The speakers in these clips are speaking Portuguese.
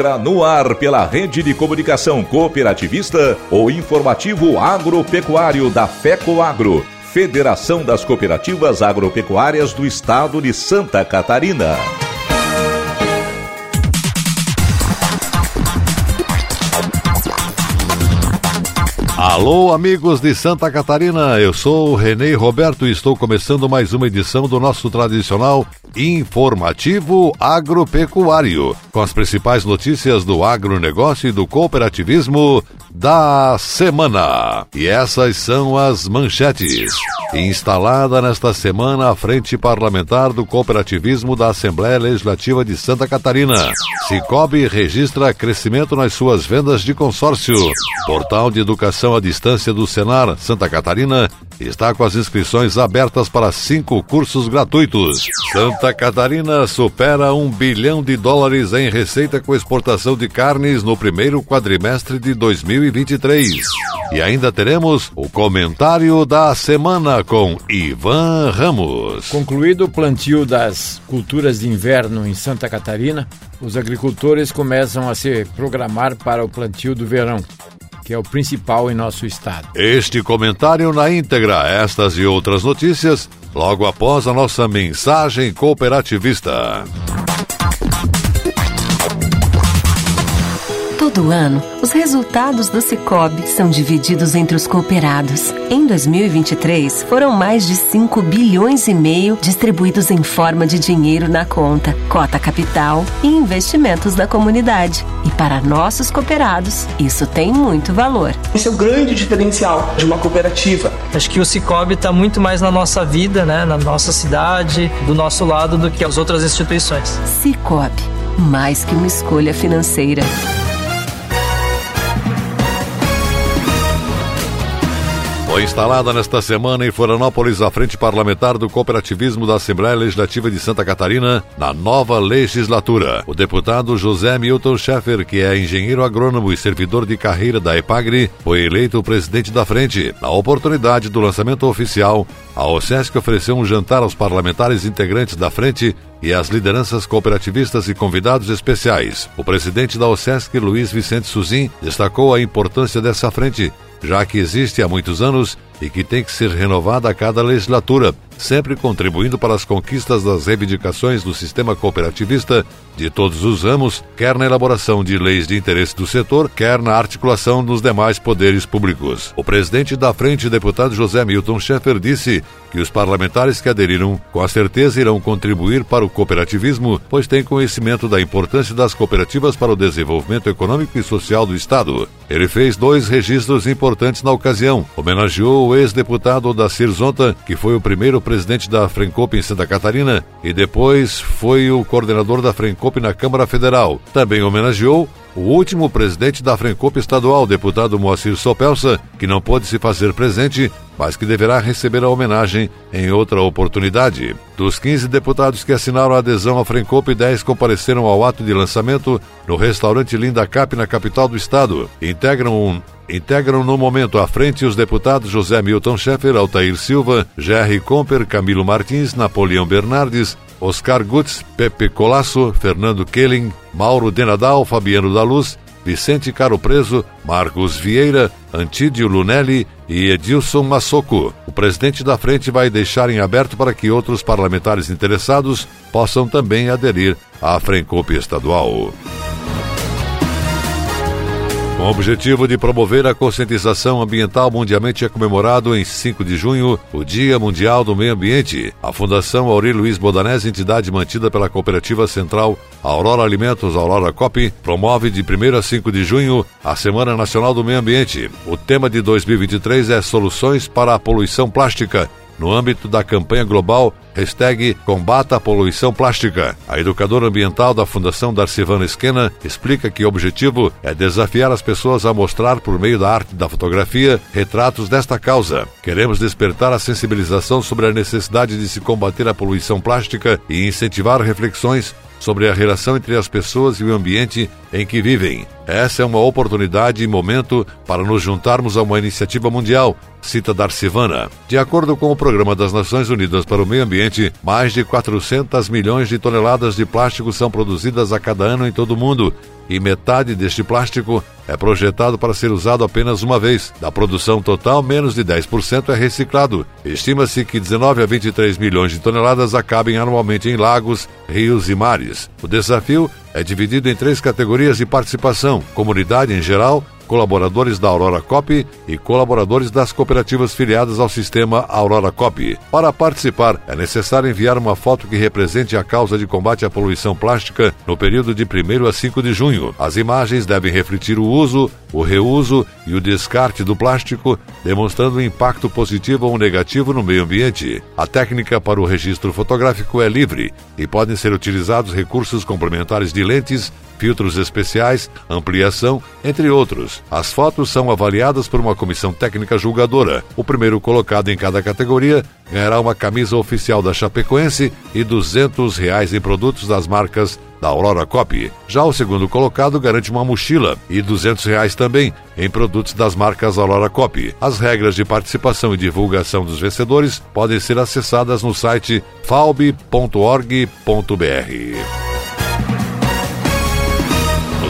No ar pela rede de comunicação cooperativista o informativo agropecuário da FECO Agro, Federação das Cooperativas Agropecuárias do Estado de Santa Catarina. Alô, amigos de Santa Catarina, eu sou o Renê Roberto e estou começando mais uma edição do nosso tradicional informativo agropecuário, com as principais notícias do agronegócio e do cooperativismo da semana. E essas são as manchetes. Instalada nesta semana a Frente Parlamentar do Cooperativismo da Assembleia Legislativa de Santa Catarina. Cicobi registra crescimento nas suas vendas de consórcio. Portal de Educação à Distância do Senar Santa Catarina está com as inscrições abertas para cinco cursos gratuitos. Santa Catarina supera um bilhão de dólares em receita com exportação de carnes no primeiro quadrimestre de 2023. E ainda teremos o comentário da semana com Ivan Ramos. Concluído o plantio das culturas de inverno em Santa Catarina, os agricultores começam a se programar para o plantio do verão que é o principal em nosso estado. Este comentário na íntegra, estas e outras notícias, logo após a nossa mensagem cooperativista. Todo ano, os resultados do Cicobi são divididos entre os cooperados. Em 2023, foram mais de 5 bilhões e meio distribuídos em forma de dinheiro na conta, cota capital e investimentos da comunidade. E para nossos cooperados, isso tem muito valor. Esse é o grande diferencial de uma cooperativa. Acho que o Cicobi está muito mais na nossa vida, né, na nossa cidade, do nosso lado, do que as outras instituições. Cicobi, mais que uma escolha financeira. Foi instalada nesta semana em Florianópolis a Frente Parlamentar do Cooperativismo da Assembleia Legislativa de Santa Catarina na nova legislatura. O deputado José Milton Schaeffer, que é engenheiro agrônomo e servidor de carreira da EPAGRE, foi eleito presidente da frente. Na oportunidade do lançamento oficial, a OSESC ofereceu um jantar aos parlamentares integrantes da frente e às lideranças cooperativistas e convidados especiais. O presidente da OSESC, Luiz Vicente Suzin, destacou a importância dessa frente já que existe há muitos anos e que tem que ser renovada a cada legislatura, sempre contribuindo para as conquistas das reivindicações do sistema cooperativista de todos os ramos, quer na elaboração de leis de interesse do setor, quer na articulação dos demais poderes públicos. O presidente da frente, deputado José Milton Schaeffer, disse que os parlamentares que aderiram, com a certeza irão contribuir para o cooperativismo, pois têm conhecimento da importância das cooperativas para o desenvolvimento econômico e social do Estado. Ele fez dois registros importantes na ocasião. Homenageou o ex-deputado da Zonta, que foi o primeiro presidente da Frencop em Santa Catarina e depois foi o coordenador da Frencop na Câmara Federal. Também homenageou o último presidente da Frencop estadual, deputado Moacir Sopelsa, que não pôde se fazer presente, mas que deverá receber a homenagem em outra oportunidade. Dos 15 deputados que assinaram a adesão à Frencop, 10 compareceram ao ato de lançamento no restaurante Linda Cap, na capital do estado. Integram um integram no momento à frente os deputados José Milton Schaeffer, Altair Silva, Jerry Comper, Camilo Martins, Napoleão Bernardes, Oscar Gutz, Pepe Colasso, Fernando Kelling, Mauro Denadal, Fabiano da Luz, Vicente Caro Preso, Marcos Vieira, Antídio Lunelli e Edilson Massoco. O presidente da frente vai deixar em aberto para que outros parlamentares interessados possam também aderir à Frencop estadual. Com o objetivo de promover a conscientização ambiental, mundialmente é comemorado em 5 de junho o Dia Mundial do Meio Ambiente. A Fundação Auri Luiz Bodanese, entidade mantida pela Cooperativa Central Aurora Alimentos Aurora Cop, promove de 1 a 5 de junho a Semana Nacional do Meio Ambiente. O tema de 2023 é Soluções para a Poluição Plástica no âmbito da campanha global hashtag Combata a Poluição Plástica. A educadora ambiental da Fundação Darcivana Esquena explica que o objetivo é desafiar as pessoas a mostrar, por meio da arte da fotografia, retratos desta causa. Queremos despertar a sensibilização sobre a necessidade de se combater a poluição plástica e incentivar reflexões sobre a relação entre as pessoas e o ambiente em que vivem. Essa é uma oportunidade e momento para nos juntarmos a uma iniciativa mundial, cita Darcivana. De acordo com o Programa das Nações Unidas para o Meio Ambiente, mais de 400 milhões de toneladas de plástico são produzidas a cada ano em todo o mundo, e metade deste plástico é projetado para ser usado apenas uma vez. Da produção total, menos de 10% é reciclado. Estima-se que 19 a 23 milhões de toneladas acabem anualmente em lagos, rios e mares. O desafio é dividido em três categorias de participação: comunidade em geral, colaboradores da Aurora Cop e colaboradores das cooperativas filiadas ao sistema Aurora Cop. Para participar, é necessário enviar uma foto que represente a causa de combate à poluição plástica no período de 1 a 5 de junho. As imagens devem refletir o uso, o reuso e o descarte do plástico, demonstrando um impacto positivo ou negativo no meio ambiente. A técnica para o registro fotográfico é livre e podem ser utilizados recursos complementares de lentes, filtros especiais, ampliação, entre outros. As fotos são avaliadas por uma comissão técnica julgadora. O primeiro colocado em cada categoria ganhará uma camisa oficial da Chapecoense e 200 reais em produtos das marcas da Aurora Cop. Já o segundo colocado garante uma mochila e 200 reais também em produtos das marcas Aurora Cop. As regras de participação e divulgação dos vencedores podem ser acessadas no site falb.org.br.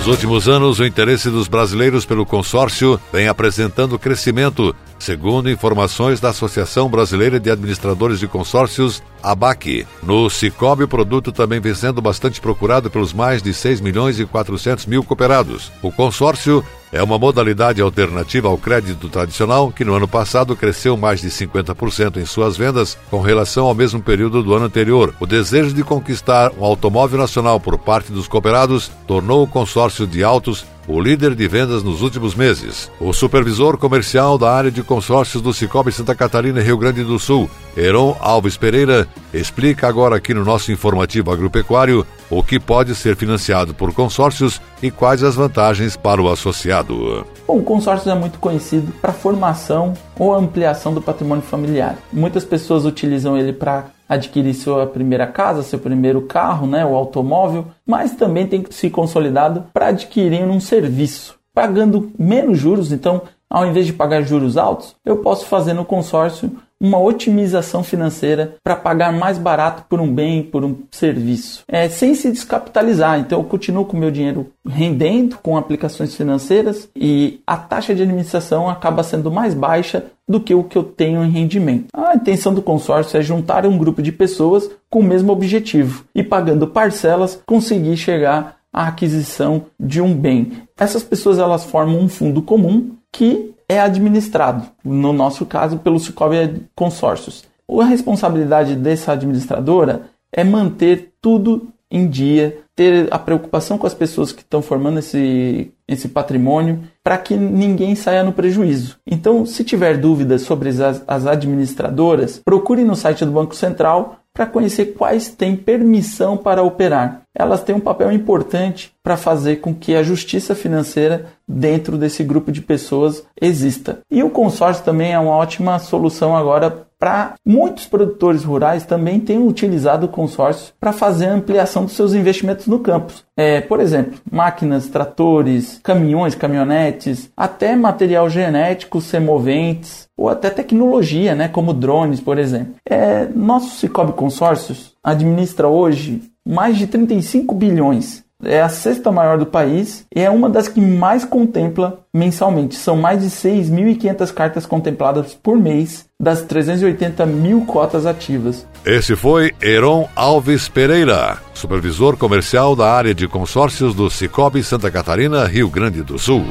Nos últimos anos, o interesse dos brasileiros pelo consórcio vem apresentando crescimento, segundo informações da Associação Brasileira de Administradores de Consórcios, ABAC. No Cicobi, o produto também vem sendo bastante procurado pelos mais de 6 milhões e 400 mil cooperados. O consórcio é uma modalidade alternativa ao crédito tradicional que no ano passado cresceu mais de 50% em suas vendas com relação ao mesmo período do ano anterior. O desejo de conquistar um automóvel nacional por parte dos cooperados tornou o consórcio de autos o líder de vendas nos últimos meses. O supervisor comercial da área de consórcios do Cicobi Santa Catarina e Rio Grande do Sul, Heron Alves Pereira, explica agora aqui no nosso informativo agropecuário o que pode ser financiado por consórcios e quais as vantagens para o associado. Bom, o consórcio é muito conhecido para formação ou ampliação do patrimônio familiar. Muitas pessoas utilizam ele para adquirir sua primeira casa, seu primeiro carro, né, o automóvel, mas também tem que se consolidado para adquirir um serviço, pagando menos juros. Então, ao invés de pagar juros altos, eu posso fazer no consórcio uma otimização financeira para pagar mais barato por um bem, por um serviço, é, sem se descapitalizar. Então eu continuo com meu dinheiro rendendo com aplicações financeiras e a taxa de administração acaba sendo mais baixa do que o que eu tenho em rendimento. A intenção do consórcio é juntar um grupo de pessoas com o mesmo objetivo e pagando parcelas conseguir chegar à aquisição de um bem. Essas pessoas elas formam um fundo comum que é administrado, no nosso caso, pelo Cicobi Consórcios. A responsabilidade dessa administradora é manter tudo em dia, ter a preocupação com as pessoas que estão formando esse, esse patrimônio, para que ninguém saia no prejuízo. Então, se tiver dúvidas sobre as, as administradoras, procure no site do Banco Central para conhecer quais têm permissão para operar. Elas têm um papel importante para fazer com que a justiça financeira dentro desse grupo de pessoas exista. E o consórcio também é uma ótima solução agora para muitos produtores rurais também têm utilizado o consórcio para fazer a ampliação dos seus investimentos no campo. É, por exemplo, máquinas, tratores, caminhões, caminhonetes, até material genético, semoventes ou até tecnologia, né, como drones, por exemplo. É, nosso Cicobi Consórcios administra hoje mais de 35 bilhões é a sexta maior do país e é uma das que mais contempla mensalmente. São mais de 6.500 cartas contempladas por mês das 380 mil cotas ativas. Esse foi Heron Alves Pereira, supervisor comercial da área de consórcios do Cicobi Santa Catarina, Rio Grande do Sul.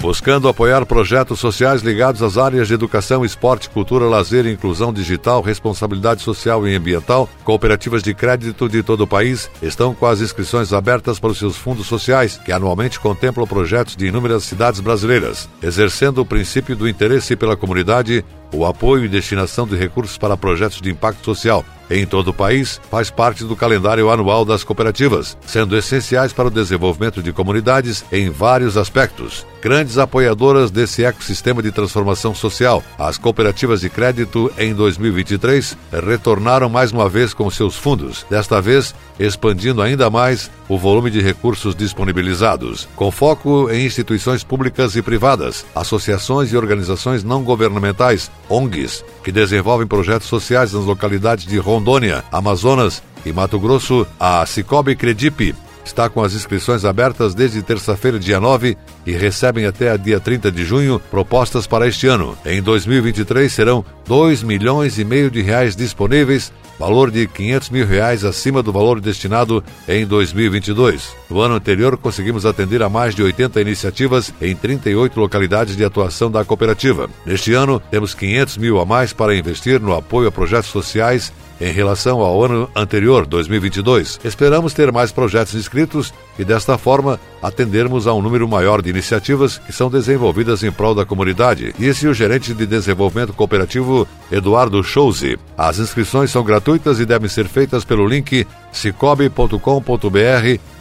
Buscando apoiar projetos sociais ligados às áreas de educação, esporte, cultura, lazer, inclusão digital, responsabilidade social e ambiental, cooperativas de crédito de todo o país estão com as inscrições abertas para os seus fundos sociais, que anualmente contemplam projetos de inúmeras cidades brasileiras, exercendo o princípio do interesse pela comunidade o apoio e destinação de recursos para projetos de impacto social em todo o país faz parte do calendário anual das cooperativas, sendo essenciais para o desenvolvimento de comunidades em vários aspectos. Grandes apoiadoras desse ecossistema de transformação social, as cooperativas de crédito em 2023 retornaram mais uma vez com seus fundos, desta vez expandindo ainda mais o volume de recursos disponibilizados, com foco em instituições públicas e privadas, associações e organizações não governamentais, ONGs, que desenvolvem projetos sociais nas localidades de Rondônia, Amazonas e Mato Grosso, a Cicobi Credipe está com as inscrições abertas desde terça-feira, dia 9, e recebem até dia 30 de junho propostas para este ano. Em 2023 serão 2 milhões e meio de reais disponíveis, valor de 500 mil reais acima do valor destinado em 2022. No ano anterior, conseguimos atender a mais de 80 iniciativas em 38 localidades de atuação da cooperativa. Neste ano, temos 500 mil a mais para investir no apoio a projetos sociais em relação ao ano anterior, 2022. Esperamos ter mais projetos inscritos e, desta forma, atendermos a um número maior de iniciativas que são desenvolvidas em prol da comunidade, disse o gerente de desenvolvimento cooperativo Eduardo Chouze. As inscrições são gratuitas e devem ser feitas pelo link cicobi.com.br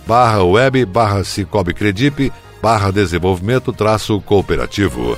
barra web barra cicobi barra desenvolvimento traço cooperativo.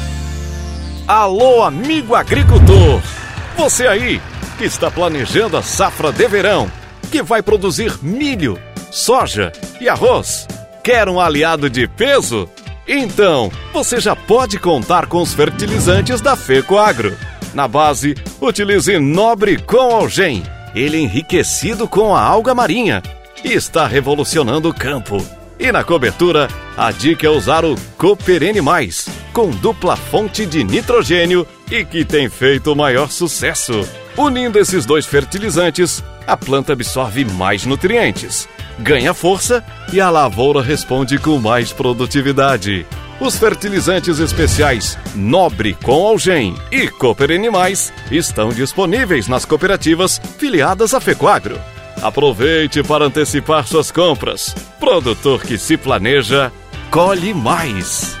Alô, amigo agricultor! Você aí que está planejando a safra de verão, que vai produzir milho, soja e arroz, quer um aliado de peso? Então, você já pode contar com os fertilizantes da FECOAGRO. Na base, utilize Nobre com Algem, ele é enriquecido com a alga marinha e está revolucionando o campo. E na cobertura, a dica é usar o Cooperene Mais, com dupla fonte de nitrogênio e que tem feito o maior sucesso. Unindo esses dois fertilizantes, a planta absorve mais nutrientes, ganha força e a lavoura responde com mais produtividade. Os fertilizantes especiais Nobre com Algem e Cooperene Mais estão disponíveis nas cooperativas filiadas à Fecoagro. Aproveite para antecipar suas compras. Produtor que se planeja, colhe mais.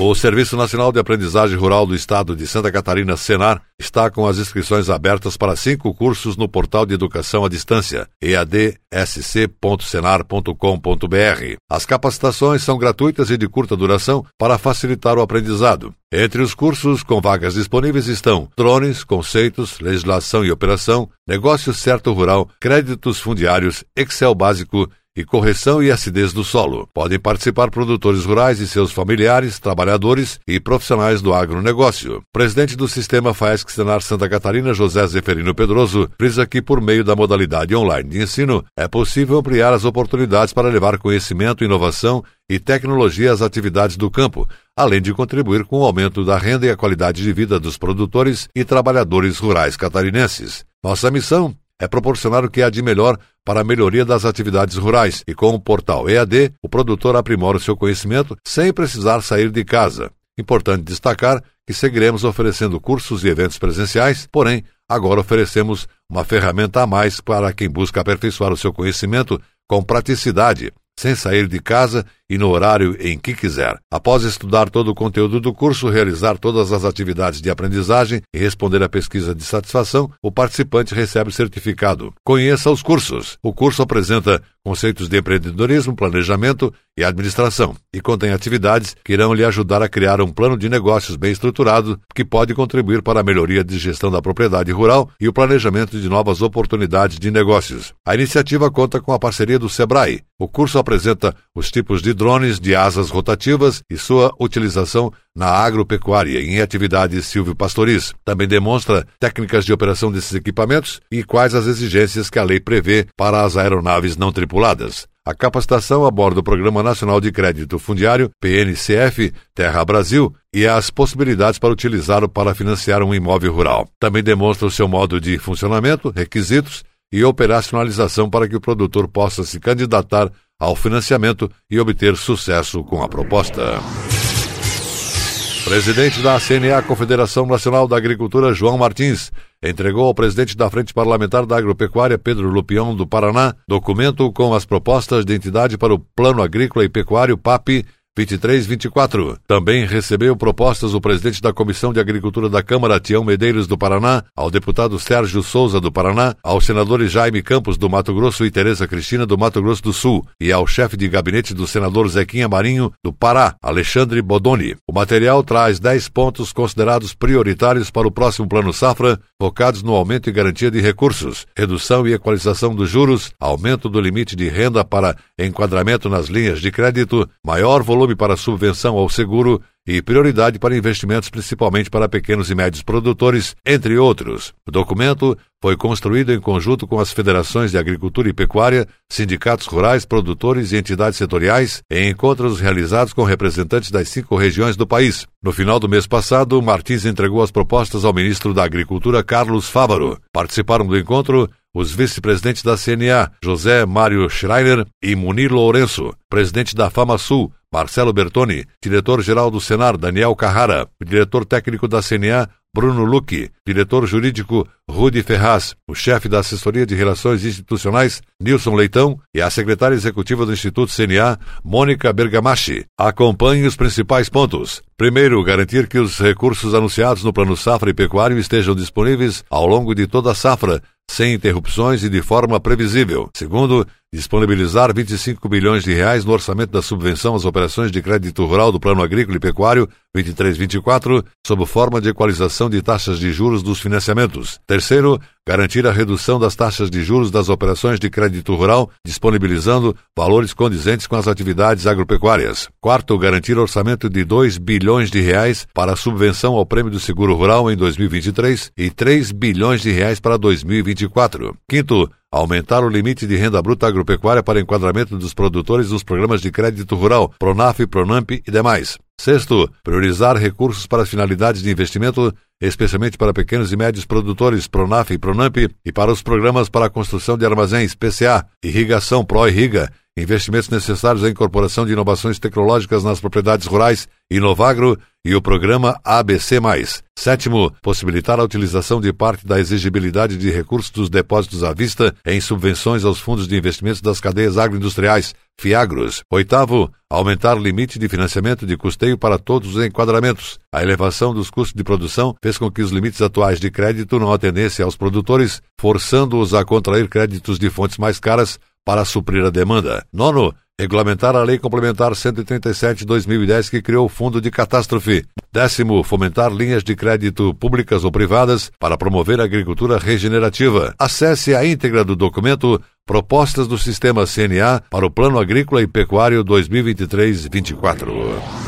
O Serviço Nacional de Aprendizagem Rural do Estado de Santa Catarina, Senar, está com as inscrições abertas para cinco cursos no portal de educação à distância, eadsc.senar.com.br. As capacitações são gratuitas e de curta duração para facilitar o aprendizado. Entre os cursos com vagas disponíveis estão drones, conceitos, legislação e operação, negócio certo rural, créditos fundiários, Excel básico, e correção e acidez do solo. Podem participar produtores rurais e seus familiares, trabalhadores e profissionais do agronegócio. presidente do sistema FAESC Senar Santa Catarina, José Zeferino Pedroso, frisa que por meio da modalidade online de ensino é possível ampliar as oportunidades para levar conhecimento, inovação e tecnologia às atividades do campo, além de contribuir com o aumento da renda e a qualidade de vida dos produtores e trabalhadores rurais catarinenses. Nossa missão é proporcionar o que há de melhor para a melhoria das atividades rurais e com o portal EAD, o produtor aprimora o seu conhecimento sem precisar sair de casa. Importante destacar que seguiremos oferecendo cursos e eventos presenciais, porém, agora oferecemos uma ferramenta a mais para quem busca aperfeiçoar o seu conhecimento com praticidade, sem sair de casa e no horário em que quiser. Após estudar todo o conteúdo do curso, realizar todas as atividades de aprendizagem e responder à pesquisa de satisfação, o participante recebe o certificado. Conheça os cursos. O curso apresenta conceitos de empreendedorismo, planejamento e administração e contém atividades que irão lhe ajudar a criar um plano de negócios bem estruturado que pode contribuir para a melhoria de gestão da propriedade rural e o planejamento de novas oportunidades de negócios. A iniciativa conta com a parceria do Sebrae. O curso apresenta os tipos de drones de asas rotativas e sua utilização na agropecuária em atividades silvio-pastoris. Também demonstra técnicas de operação desses equipamentos e quais as exigências que a lei prevê para as aeronaves não tripuladas. A capacitação a bordo do Programa Nacional de Crédito Fundiário, PNCF, Terra Brasil, e as possibilidades para utilizá-lo para financiar um imóvel rural. Também demonstra o seu modo de funcionamento, requisitos e operacionalização para que o produtor possa se candidatar ao financiamento e obter sucesso com a proposta. Presidente da CNA, Confederação Nacional da Agricultura, João Martins, entregou ao presidente da Frente Parlamentar da Agropecuária, Pedro Lupião, do Paraná, documento com as propostas de entidade para o Plano Agrícola e Pecuário PAP 23-24. Também recebeu propostas o presidente da Comissão de Agricultura da Câmara, Tião Medeiros, do Paraná, ao deputado Sérgio Souza, do Paraná, aos senadores Jaime Campos, do Mato Grosso e Tereza Cristina, do Mato Grosso do Sul, e ao chefe de gabinete do senador Zequinha Marinho, do Pará, Alexandre Bodoni. O material traz 10 pontos considerados prioritários para o próximo Plano Safra, focados no aumento e garantia de recursos, redução e equalização dos juros, aumento do limite de renda para enquadramento nas linhas de crédito, maior volume volume para subvenção ao seguro e prioridade para investimentos principalmente para pequenos e médios produtores, entre outros. O documento foi construído em conjunto com as federações de agricultura e pecuária, sindicatos rurais, produtores e entidades setoriais, em encontros realizados com representantes das cinco regiões do país. No final do mês passado, Martins entregou as propostas ao ministro da Agricultura, Carlos Fávaro. Participaram do encontro os vice-presidentes da CNA, José Mário Schreiner e Munir Lourenço, presidente da FamaSul, Marcelo Bertoni, diretor-geral do Senar, Daniel Carrara, diretor técnico da CNA, Bruno Luque, diretor jurídico Rudi Ferraz, o chefe da assessoria de relações institucionais Nilson Leitão e a secretária executiva do Instituto CNA, Mônica Bergamachi. Acompanhe os principais pontos. Primeiro, garantir que os recursos anunciados no Plano Safra e Pecuário estejam disponíveis ao longo de toda a safra, sem interrupções e de forma previsível. Segundo, disponibilizar 25 bilhões de reais no orçamento da subvenção às operações de crédito rural do Plano Agrícola e Pecuário 23-24, sob forma de equalização de taxas de juros dos financiamentos. Terceiro, garantir a redução das taxas de juros das operações de crédito rural, disponibilizando valores condizentes com as atividades agropecuárias. Quarto, garantir orçamento de 2 bilhões de reais para a subvenção ao Prêmio do Seguro Rural em 2023 e 3 bilhões de reais para 2024. Quinto, aumentar o limite de renda bruta agropecuária para enquadramento dos produtores nos programas de crédito rural, Pronaf, Pronamp e demais. Sexto, priorizar recursos para as finalidades de investimento, especialmente para pequenos e médios produtores Pronaf e Pronamp e para os programas para a construção de armazéns PCA, irrigação Pro-Irriga, investimentos necessários à incorporação de inovações tecnológicas nas propriedades rurais, Inovagro e o programa ABC+. Sétimo, possibilitar a utilização de parte da exigibilidade de recursos dos depósitos à vista em subvenções aos fundos de investimentos das cadeias agroindustriais, Fiagros. Oitavo, aumentar o limite de financiamento de custeio para todos os enquadramentos. A elevação dos custos de produção fez com que os limites atuais de crédito não atendessem aos produtores, forçando-os a contrair créditos de fontes mais caras para suprir a demanda. Nono, regulamentar a Lei Complementar 137-2010 que criou o Fundo de Catástrofe. Décimo, fomentar linhas de crédito públicas ou privadas para promover a agricultura regenerativa. Acesse a íntegra do documento Propostas do Sistema CNA para o Plano Agrícola e Pecuário 2023-24.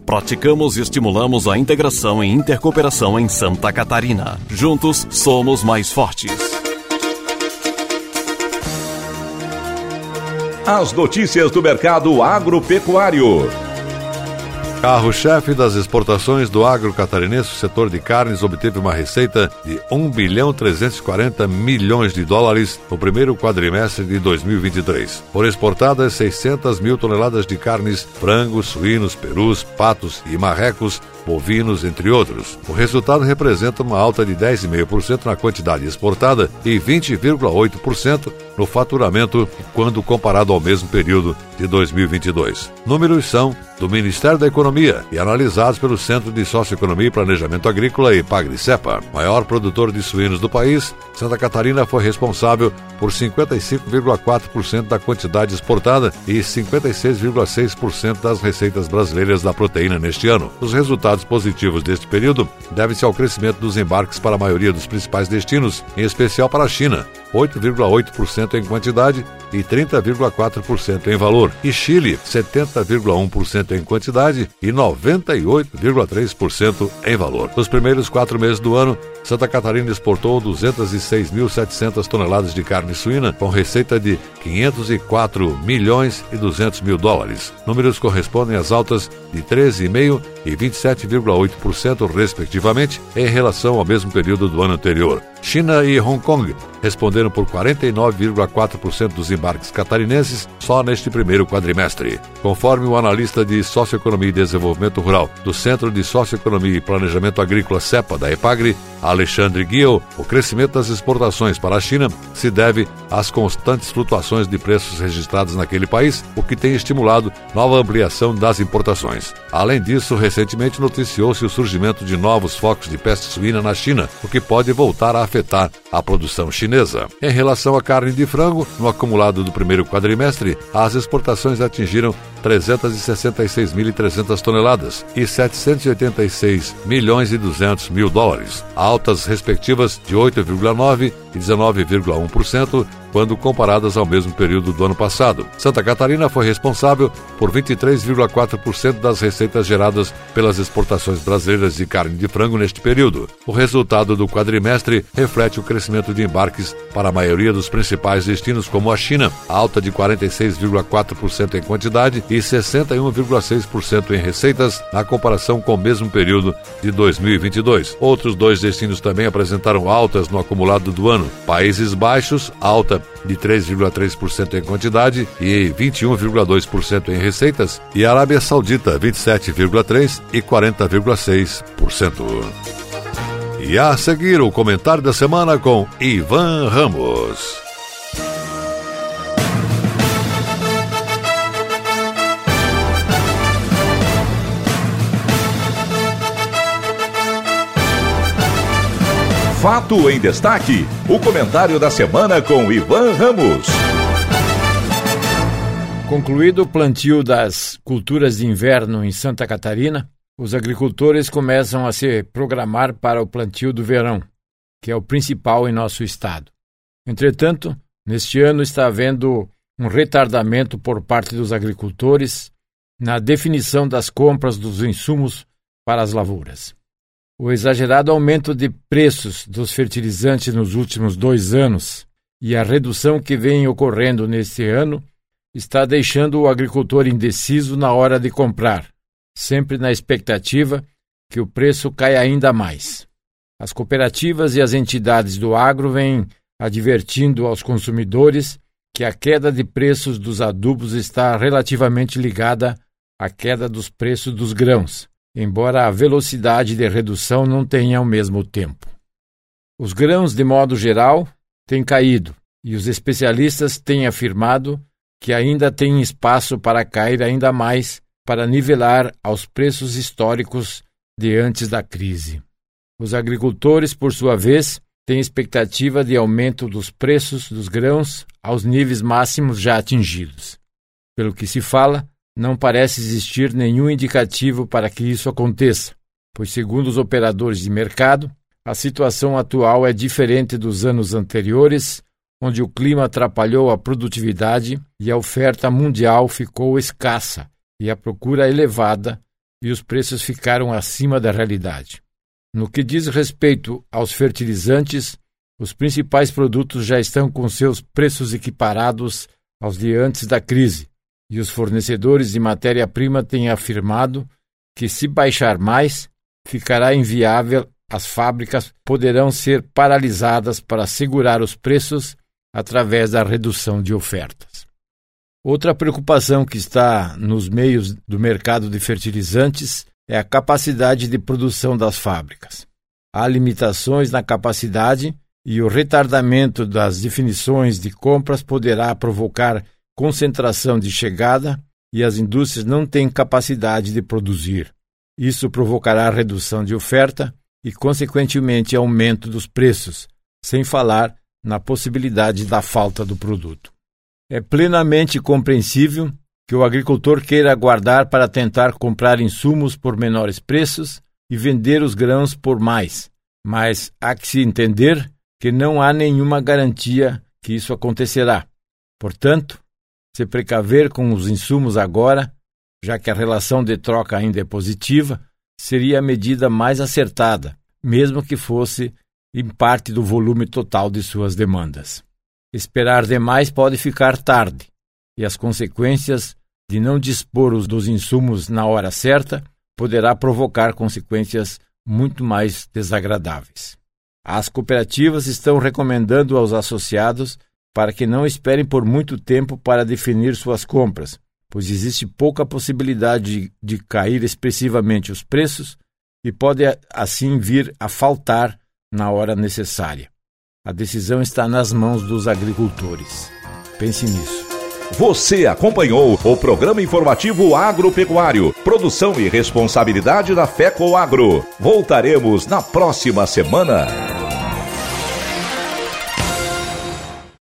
Praticamos e estimulamos a integração e intercooperação em Santa Catarina. Juntos somos mais fortes. As notícias do mercado agropecuário. Carro-chefe das exportações do agro catarinense, o setor de carnes obteve uma receita de 1 bilhão 340 milhões de dólares no primeiro quadrimestre de 2023. Foram exportadas 600 mil toneladas de carnes, frangos, suínos, perus, patos e marrecos, bovinos, entre outros. O resultado representa uma alta de 10,5% na quantidade exportada e 20,8% no faturamento quando comparado ao mesmo período de 2022. Números são do Ministério da Economia e analisados pelo Centro de Socioeconomia e Planejamento Agrícola e Pagri-Cepa. Maior produtor de suínos do país, Santa Catarina foi responsável por 55,4% da quantidade exportada e 56,6% das receitas brasileiras da proteína neste ano. Os resultados positivos deste período devem-se ao crescimento dos embarques para a maioria dos principais destinos, em especial para a China, 8,8% em quantidade e 30,4% em valor, e Chile, 70,1% em quantidade e 98,3% em valor. Nos primeiros quatro meses do ano, Santa Catarina exportou 206.700 toneladas de carne suína, com receita de 504 milhões e 200 mil dólares. Números correspondem às altas de 13,5% e 27,8%, respectivamente, em relação ao mesmo período do ano anterior. China e Hong Kong responderam por 49,4% dos embarques catarinenses só neste primeiro quadrimestre. Conforme o analista de Socioeconomia e Desenvolvimento Rural do Centro de Socioeconomia e Planejamento Agrícola CEPA da EPAGRE, Alexandre Guiel, o crescimento das exportações para a China se deve às constantes flutuações de preços registrados naquele país, o que tem estimulado nova ampliação das importações. Além disso, recentemente noticiou-se o surgimento de novos focos de peste suína na China, o que pode voltar a afetar a produção chinesa. Em relação à carne de frango, no acumulado do primeiro quadrimestre, as exportações atingiram 366.300 toneladas e 786 milhões e 200 mil dólares, altas respectivas de 8,9 e 19,1% quando comparadas ao mesmo período do ano passado. Santa Catarina foi responsável por 23,4% das receitas geradas pelas exportações brasileiras de carne de frango neste período. O resultado do quadrimestre reflete o crescimento de embarques para a maioria dos principais destinos, como a China, alta de 46,4% em quantidade e 61,6% em receitas, na comparação com o mesmo período de 2022. Outros dois destinos também apresentaram altas no acumulado do ano. Países Baixos, alta de 3,3% em quantidade e 21,2% em receitas, e Arábia Saudita 27,3% e 40,6%. E a seguir o comentário da semana com Ivan Ramos. Fato em Destaque. O comentário da semana com Ivan Ramos. Concluído o plantio das culturas de inverno em Santa Catarina, os agricultores começam a se programar para o plantio do verão, que é o principal em nosso estado. Entretanto, neste ano está havendo um retardamento por parte dos agricultores na definição das compras dos insumos para as lavouras. O exagerado aumento de preços dos fertilizantes nos últimos dois anos e a redução que vem ocorrendo neste ano está deixando o agricultor indeciso na hora de comprar, sempre na expectativa que o preço caia ainda mais. As cooperativas e as entidades do agro vêm advertindo aos consumidores que a queda de preços dos adubos está relativamente ligada à queda dos preços dos grãos embora a velocidade de redução não tenha o mesmo tempo. Os grãos, de modo geral, têm caído e os especialistas têm afirmado que ainda tem espaço para cair ainda mais para nivelar aos preços históricos de antes da crise. Os agricultores, por sua vez, têm expectativa de aumento dos preços dos grãos aos níveis máximos já atingidos. Pelo que se fala, não parece existir nenhum indicativo para que isso aconteça, pois, segundo os operadores de mercado, a situação atual é diferente dos anos anteriores, onde o clima atrapalhou a produtividade e a oferta mundial ficou escassa e a procura elevada e os preços ficaram acima da realidade. No que diz respeito aos fertilizantes, os principais produtos já estão com seus preços equiparados aos dias antes da crise, e os fornecedores de matéria-prima têm afirmado que, se baixar mais, ficará inviável, as fábricas poderão ser paralisadas para segurar os preços através da redução de ofertas. Outra preocupação que está nos meios do mercado de fertilizantes é a capacidade de produção das fábricas. Há limitações na capacidade e o retardamento das definições de compras poderá provocar concentração de chegada e as indústrias não têm capacidade de produzir. Isso provocará redução de oferta e, consequentemente, aumento dos preços, sem falar na possibilidade da falta do produto. É plenamente compreensível que o agricultor queira aguardar para tentar comprar insumos por menores preços e vender os grãos por mais, mas há que se entender que não há nenhuma garantia que isso acontecerá. Portanto, se precaver com os insumos agora, já que a relação de troca ainda é positiva, seria a medida mais acertada, mesmo que fosse em parte do volume total de suas demandas. Esperar demais pode ficar tarde, e as consequências de não dispor dos insumos na hora certa poderá provocar consequências muito mais desagradáveis. As cooperativas estão recomendando aos associados para que não esperem por muito tempo para definir suas compras, pois existe pouca possibilidade de, de cair expressivamente os preços e pode assim vir a faltar na hora necessária. A decisão está nas mãos dos agricultores. Pense nisso. Você acompanhou o programa informativo agropecuário, produção e responsabilidade da FECO Agro. Voltaremos na próxima semana.